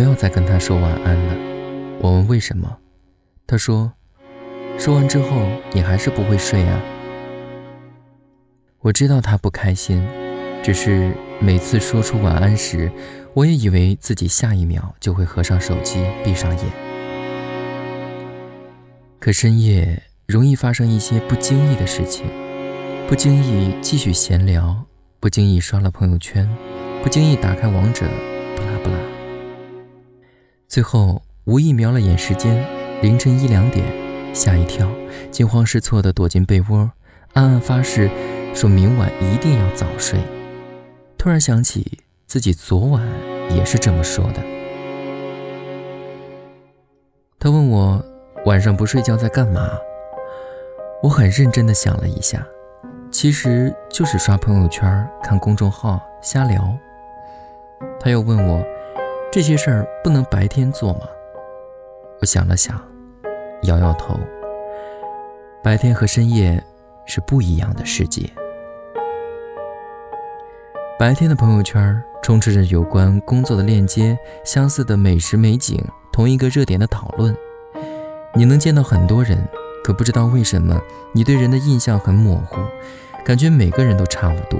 不要再跟他说晚安了。我问为什么，他说，说完之后你还是不会睡啊。我知道他不开心，只是每次说出晚安时，我也以为自己下一秒就会合上手机，闭上眼。可深夜容易发生一些不经意的事情，不经意继续闲聊，不经意刷了朋友圈，不经意打开王者。最后无意瞄了眼时间，凌晨一两点，吓一跳，惊慌失措地躲进被窝，暗暗发誓，说明晚一定要早睡。突然想起自己昨晚也是这么说的。他问我晚上不睡觉在干嘛，我很认真地想了一下，其实就是刷朋友圈、看公众号、瞎聊。他又问我，这些事儿不能白天做吗？我想了想，摇摇头。白天和深夜是不一样的世界。白天的朋友圈充斥着有关工作的链接、相似的美食美景、同一个热点的讨论。你能见到很多人，可不知道为什么你对人的印象很模糊，感觉每个人都差不多。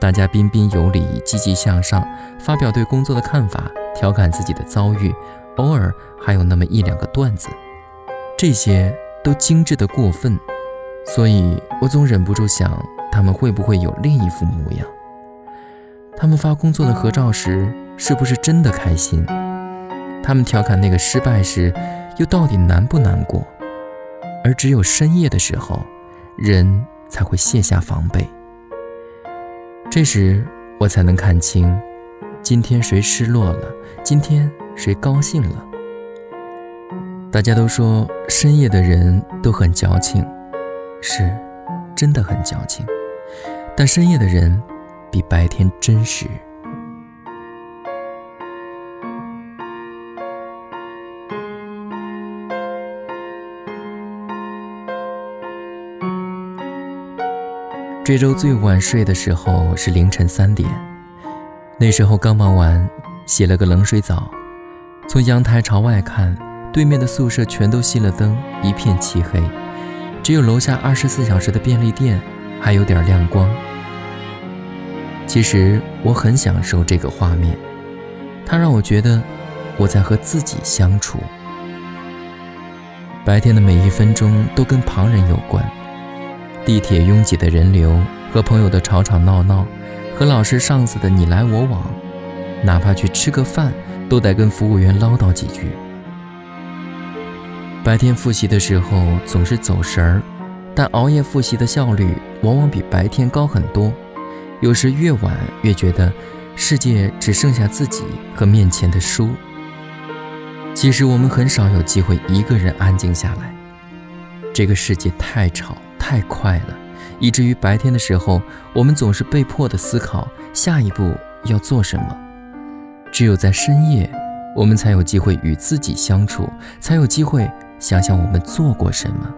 大家彬彬有礼，积极向上，发表对工作的看法，调侃自己的遭遇，偶尔还有那么一两个段子，这些都精致的过分，所以我总忍不住想，他们会不会有另一副模样？他们发工作的合照时，是不是真的开心？他们调侃那个失败时，又到底难不难过？而只有深夜的时候，人才会卸下防备。这时我才能看清，今天谁失落了，今天谁高兴了。大家都说深夜的人都很矫情，是，真的很矫情。但深夜的人比白天真实。这周最晚睡的时候是凌晨三点，那时候刚忙完，洗了个冷水澡，从阳台朝外看，对面的宿舍全都熄了灯，一片漆黑，只有楼下二十四小时的便利店还有点亮光。其实我很享受这个画面，它让我觉得我在和自己相处。白天的每一分钟都跟旁人有关。地铁拥挤的人流，和朋友的吵吵闹闹，和老师上司的你来我往，哪怕去吃个饭，都得跟服务员唠叨几句。白天复习的时候总是走神儿，但熬夜复习的效率往往比白天高很多。有时越晚越觉得世界只剩下自己和面前的书。其实我们很少有机会一个人安静下来，这个世界太吵。太快了，以至于白天的时候，我们总是被迫的思考下一步要做什么。只有在深夜，我们才有机会与自己相处，才有机会想想我们做过什么。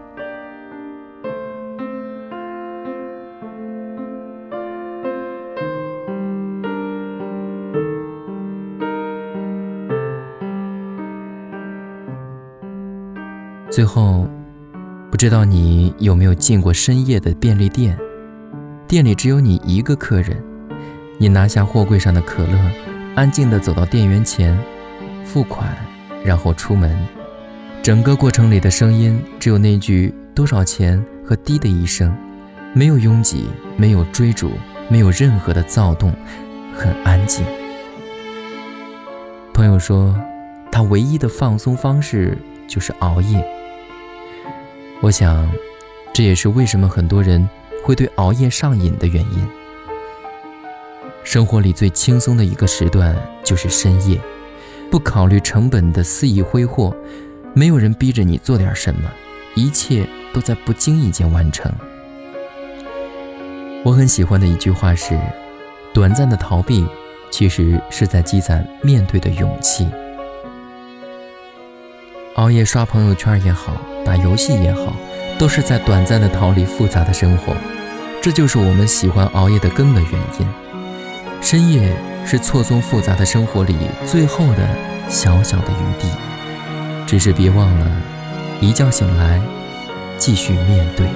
最后。不知道你有没有进过深夜的便利店？店里只有你一个客人，你拿下货柜上的可乐，安静地走到店员前，付款，然后出门。整个过程里的声音只有那句多少钱和滴的一声，没有拥挤，没有追逐，没有任何的躁动，很安静。朋友说，他唯一的放松方式就是熬夜。我想，这也是为什么很多人会对熬夜上瘾的原因。生活里最轻松的一个时段就是深夜，不考虑成本的肆意挥霍，没有人逼着你做点什么，一切都在不经意间完成。我很喜欢的一句话是：短暂的逃避，其实是在积攒面对的勇气。熬夜刷朋友圈也好，打游戏也好，都是在短暂的逃离复杂的生活。这就是我们喜欢熬夜的根本原因。深夜是错综复杂的生活里最后的小小的余地。只是别忘了，一觉醒来，继续面对。